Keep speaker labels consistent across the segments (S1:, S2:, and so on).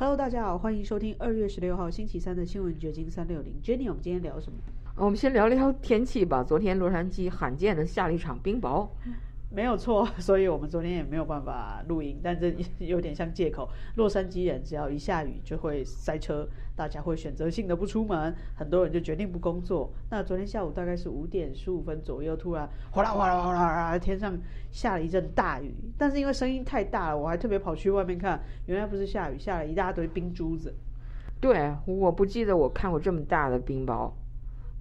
S1: Hello，大家好，欢迎收听二月十六号星期三的新闻掘金三六零。Jenny，我们今天聊什么？
S2: 我们先聊聊天气吧。昨天洛杉矶罕见的下了一场冰雹。
S1: 没有错，所以我们昨天也没有办法录音，但这有点像借口。洛杉矶人只要一下雨就会塞车，大家会选择性的不出门，很多人就决定不工作。那昨天下午大概是五点十五分左右，突然哗啦哗啦哗啦哗啦，天上下了一阵大雨。但是因为声音太大了，我还特别跑去外面看，原来不是下雨，下了一大堆冰珠子。
S2: 对，我不记得我看过这么大的冰雹，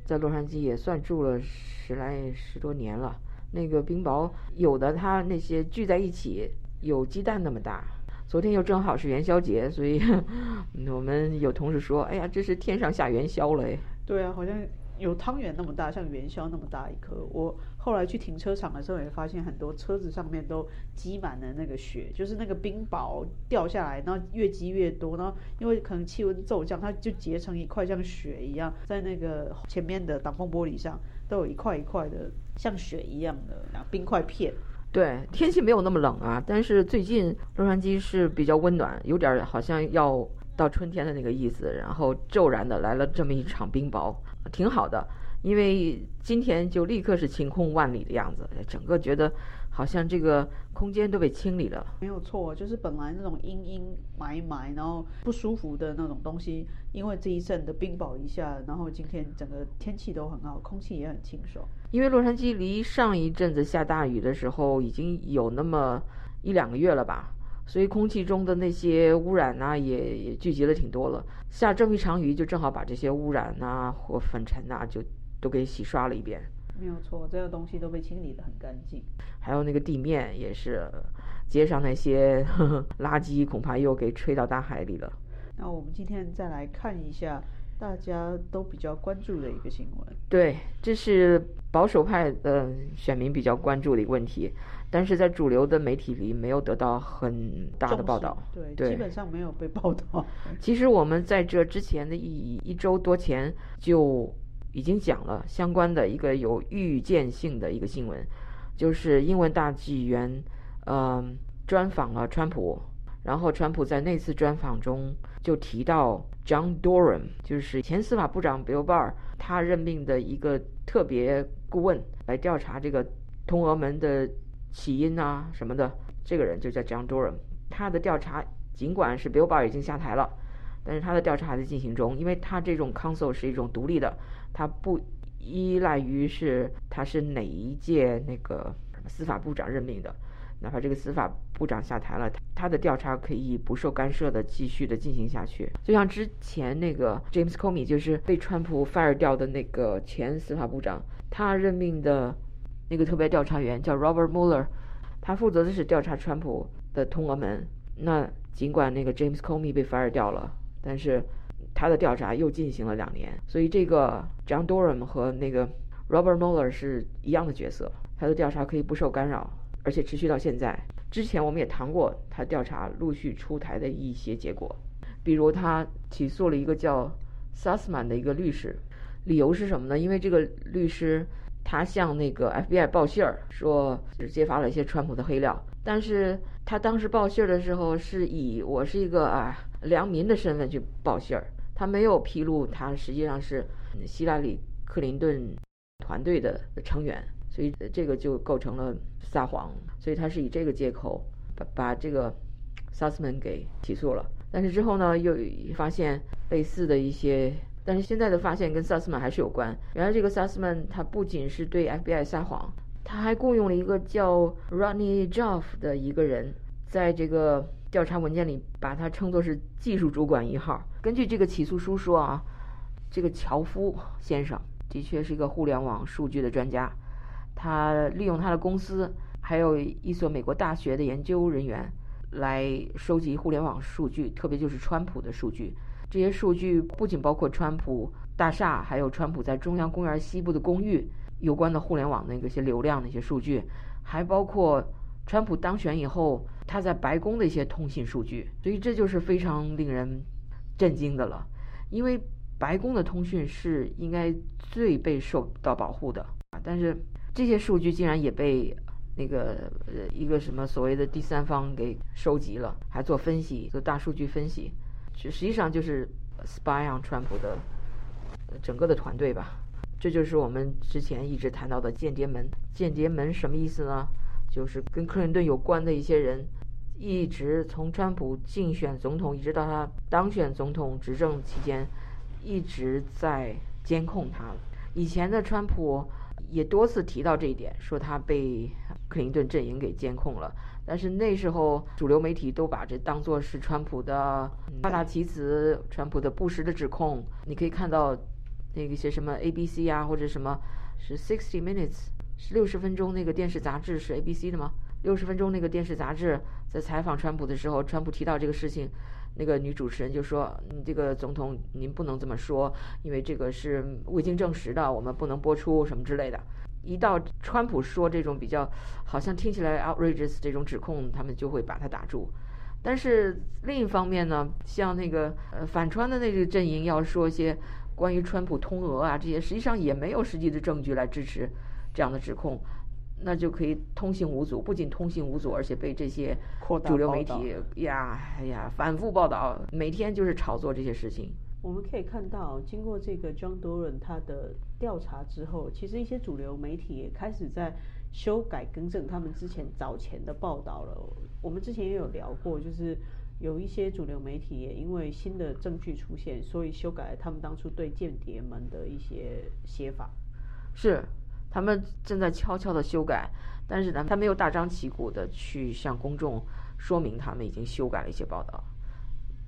S2: 在洛杉矶也算住了十来十多年了。那个冰雹有的它那些聚在一起有鸡蛋那么大。昨天又正好是元宵节，所以 我们有同事说：“哎呀，这是天上下元宵了。”哎，
S1: 对啊，好像有汤圆那么大，像元宵那么大一颗。我后来去停车场的时候也发现很多车子上面都积满了那个雪，就是那个冰雹掉下来，然后越积越多，然后因为可能气温骤降，它就结成一块像雪一样，在那个前面的挡风玻璃上都有一块一块的。像雪一样的冰块片，
S2: 对，天气没有那么冷啊，但是最近洛杉矶是比较温暖，有点好像要到春天的那个意思，然后骤然的来了这么一场冰雹，挺好的，因为今天就立刻是晴空万里的样子，整个觉得。好像这个空间都被清理了，
S1: 没有错，就是本来那种阴阴霾霾，然后不舒服的那种东西，因为这一阵的冰雹一下，然后今天整个天气都很好，空气也很清爽。
S2: 因为洛杉矶离上一阵子下大雨的时候已经有那么一两个月了吧，所以空气中的那些污染呐也也聚集了挺多了。下这么一场雨，就正好把这些污染呐或粉尘呐就都给洗刷了一遍。
S1: 没有错，这个东西都被清理的很干净。
S2: 还有那个地面也是，街上那些 垃圾恐怕又给吹到大海里了。
S1: 那我们今天再来看一下大家都比较关注的一个新闻。
S2: 对，这是保守派的选民比较关注的一个问题，但是在主流的媒体里没有得到很大的报道。
S1: 对，基本上没有被报道。
S2: 其实我们在这之前的一一周多前就。已经讲了相关的一个有预见性的一个新闻，就是英文大纪元，嗯，专访了川普，然后川普在那次专访中就提到 John Durham，就是前司法部长 Bill Barr，他任命的一个特别顾问来调查这个通俄门的起因啊什么的，这个人就叫 John Durham，他的调查尽管是 Bill Barr 已经下台了。但是他的调查还在进行中，因为他这种 council 是一种独立的，他不依赖于是他是哪一届那个司法部长任命的，哪怕这个司法部长下台了，他的调查可以不受干涉的继续的进行下去。就像之前那个 James Comey，就是被川普 fire 掉的那个前司法部长，他任命的那个特别调查员叫 Robert Mueller，他负责的是调查川普的通俄门。那尽管那个 James Comey 被 fire 掉了。但是他的调查又进行了两年，所以这个 John Durham 和那个 Robert Mueller 是一样的角色，他的调查可以不受干扰，而且持续到现在。之前我们也谈过他调查陆续出台的一些结果，比如他起诉了一个叫 Sussman 的一个律师，理由是什么呢？因为这个律师他向那个 FBI 报信儿，说是揭发了一些川普的黑料，但是他当时报信儿的时候是以我是一个啊。良民的身份去报信儿，他没有披露他实际上是希拉里克林顿团队的成员，所以这个就构成了撒谎，所以他是以这个借口把把这个 Sussman 给起诉了。但是之后呢，又发现类似的一些，但是现在的发现跟 Sussman 还是有关。原来这个 Sussman 他不仅是对 FBI 撒谎，他还雇佣了一个叫 Rodney Joff 的一个人，在这个。调查文件里把他称作是技术主管一号。根据这个起诉书说啊，这个乔夫先生的确是一个互联网数据的专家，他利用他的公司还有一所美国大学的研究人员来收集互联网数据，特别就是川普的数据。这些数据不仅包括川普大厦，还有川普在中央公园西部的公寓有关的互联网那个些流量那些数据，还包括。川普当选以后，他在白宫的一些通信数据，所以这就是非常令人震惊的了。因为白宫的通讯是应该最被受到保护的啊，但是这些数据竟然也被那个呃一个什么所谓的第三方给收集了，还做分析，做大数据分析。实实际上就是 spy on 川普的整个的团队吧。这就是我们之前一直谈到的间谍门。间谍门什么意思呢？就是跟克林顿有关的一些人，一直从川普竞选总统一直到他当选总统执政期间，一直在监控他。以前的川普也多次提到这一点，说他被克林顿阵营给监控了。但是那时候主流媒体都把这当作是川普的夸大其词、川普的不实的指控。你可以看到。那个些什么 ABC 啊，或者什么是 Sixty Minutes，是六十分钟那个电视杂志是 ABC 的吗？六十分钟那个电视杂志在采访川普的时候，川普提到这个事情，那个女主持人就说：“你这个总统您不能这么说，因为这个是未经证实的，我们不能播出什么之类的。”一到川普说这种比较好像听起来 outrageous 这种指控，他们就会把他打住。但是另一方面呢，像那个呃反川的那个阵营要说一些。关于川普通俄啊这些，实际上也没有实际的证据来支持这样的指控，那就可以通行无阻。不仅通行无阻，而且被这些主流媒体呀，哎呀，反复报道，每天就是炒作这些事情。
S1: 我们可以看到，经过这个 John Doran 他的调查之后，其实一些主流媒体也开始在修改更正他们之前早前的报道了。我们之前也有聊过，就是。有一些主流媒体也因为新的证据出现，所以修改了他们当初对间谍们的一些写法。
S2: 是，他们正在悄悄的修改，但是呢，他没有大张旗鼓的去向公众说明他们已经修改了一些报道。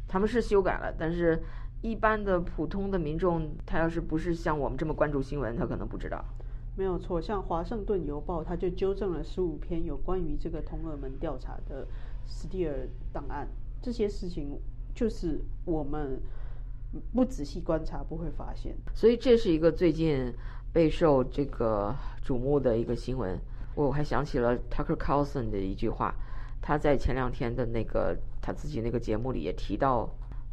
S2: 他们是修改了，但是一般的普通的民众，他要是不是像我们这么关注新闻，他可能不知道。
S1: 没有错，像《华盛顿邮报》他就纠正了十五篇有关于这个通俄门调查的斯蒂尔档案。这些事情就是我们不仔细观察不会发现，
S2: 所以这是一个最近备受这个瞩目的一个新闻。我还想起了 Tucker Carlson 的一句话，他在前两天的那个他自己那个节目里也提到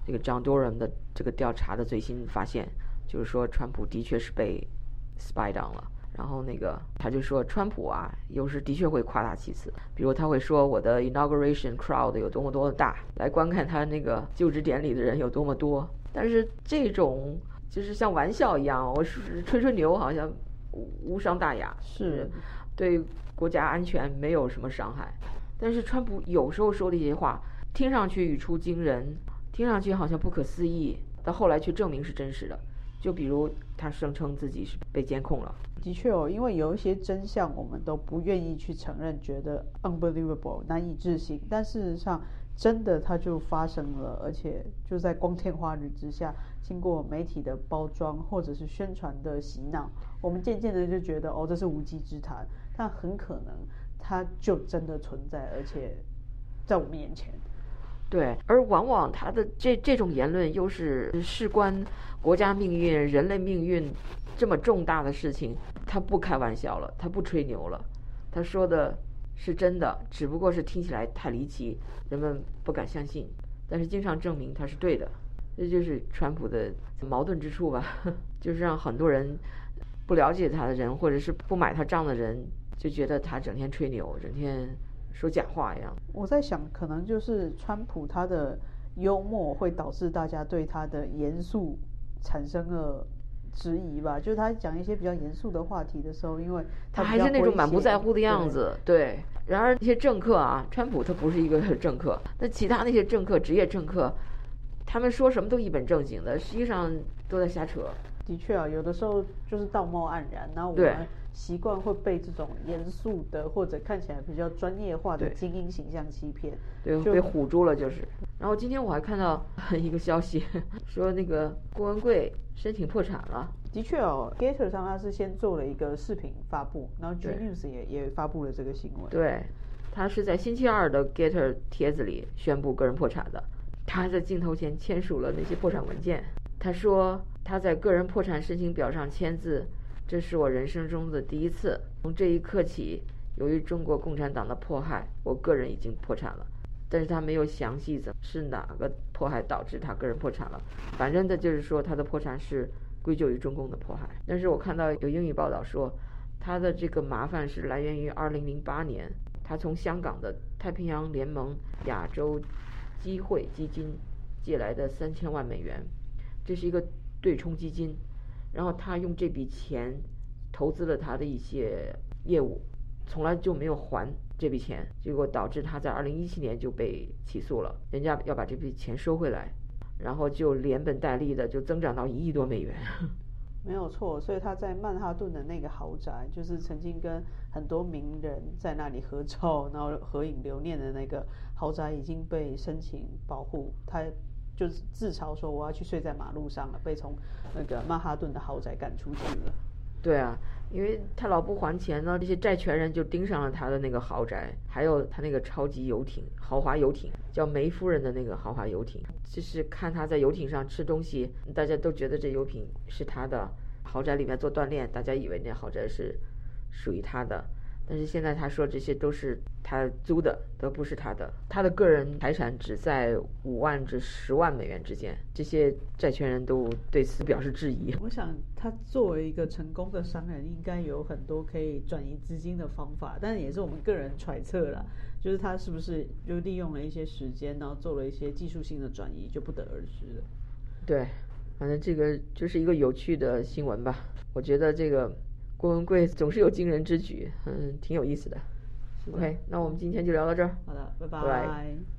S2: 这个 John Durham 的这个调查的最新发现，就是说川普的确是被 spy down 了。然后那个他就说，川普啊，有时的确会夸大其词，比如他会说我的 inauguration crowd 有多么多的大，来观看他那个就职典礼的人有多么多。但是这种就是像玩笑一样，我是吹吹牛，好像无伤大雅，
S1: 是
S2: 对国家安全没有什么伤害。但是川普有时候说的一些话，听上去语出惊人，听上去好像不可思议，到后来却证明是真实的。就比如他声称自己是被监控了。
S1: 的确哦，因为有一些真相我们都不愿意去承认，觉得 unbelievable 难以置信。但事实上，真的它就发生了，而且就在光天化日之下，经过媒体的包装或者是宣传的洗脑，我们渐渐的就觉得哦，这是无稽之谈。但很可能它就真的存在，而且在我们眼前。
S2: 对，而往往他的这这种言论又是事关国家命运、人类命运这么重大的事情，他不开玩笑了，他不吹牛了，他说的是真的，只不过是听起来太离奇，人们不敢相信，但是经常证明他是对的，这就是川普的矛盾之处吧，就是让很多人不了解他的人，或者是不买他账的人，就觉得他整天吹牛，整天。说假话一样。
S1: 我在想，可能就是川普他的幽默会导致大家对他的严肃产生了质疑吧。就是他讲一些比较严肃的话题的时候，因为
S2: 他还是那种满不在乎的样子。对。然而那些政客啊，川普他不是一个政客，那其他那些政客、职业政客，他们说什么都一本正经的，实际上都在瞎扯。
S1: 的确啊，有的时候就是道貌岸然，然后我们。习惯会被这种严肃的或者看起来比较专业化的精英形象欺骗，
S2: 对，被唬住了就是。然后今天我还看到一个消息，说那个郭文贵申请破产了。
S1: 的确哦，Gator 上他是先做了一个视频发布，然后 G News 也也发布了这个新闻。
S2: 对，他是在星期二的 Gator 帖子里宣布个人破产的。他在镜头前签署了那些破产文件。他说他在个人破产申请表上签字。这是我人生中的第一次。从这一刻起，由于中国共产党的迫害，我个人已经破产了。但是他没有详细怎是哪个迫害导致他个人破产了。反正的就是说，他的破产是归咎于中共的迫害。但是我看到有英语报道说，他的这个麻烦是来源于2008年，他从香港的太平洋联盟亚洲机会基金。借来的三千万美元，这是一个对冲基金，然后他用这笔钱投资了他的一些业务，从来就没有还这笔钱，结果导致他在二零一七年就被起诉了，人家要把这笔钱收回来，然后就连本带利的就增长到一亿多美元。
S1: 没有错，所以他在曼哈顿的那个豪宅，就是曾经跟很多名人在那里合照，然后合影留念的那个豪宅，已经被申请保护。他就是自嘲说：“我要去睡在马路上了，被从那个曼哈顿的豪宅赶出去了。”
S2: 对啊，因为他老不还钱呢，这些债权人就盯上了他的那个豪宅，还有他那个超级游艇、豪华游艇，叫梅夫人的那个豪华游艇。就是看他在游艇上吃东西，大家都觉得这游艇是他的；豪宅里面做锻炼，大家以为那豪宅是属于他的。但是现在他说这些都是他租的，都不是他的。他的个人财产只在五万至十万美元之间。这些债权人都对此表示质疑。
S1: 我想他作为一个成功的商人，应该有很多可以转移资金的方法，但也是我们个人揣测了，就是他是不是就利用了一些时间，然后做了一些技术性的转移，就不得而知了。
S2: 对，反正这个就是一个有趣的新闻吧。我觉得这个。郭文贵总是有惊人之举，嗯，挺有意思的。OK，那我们今天就聊到这儿。
S1: 好的，拜拜。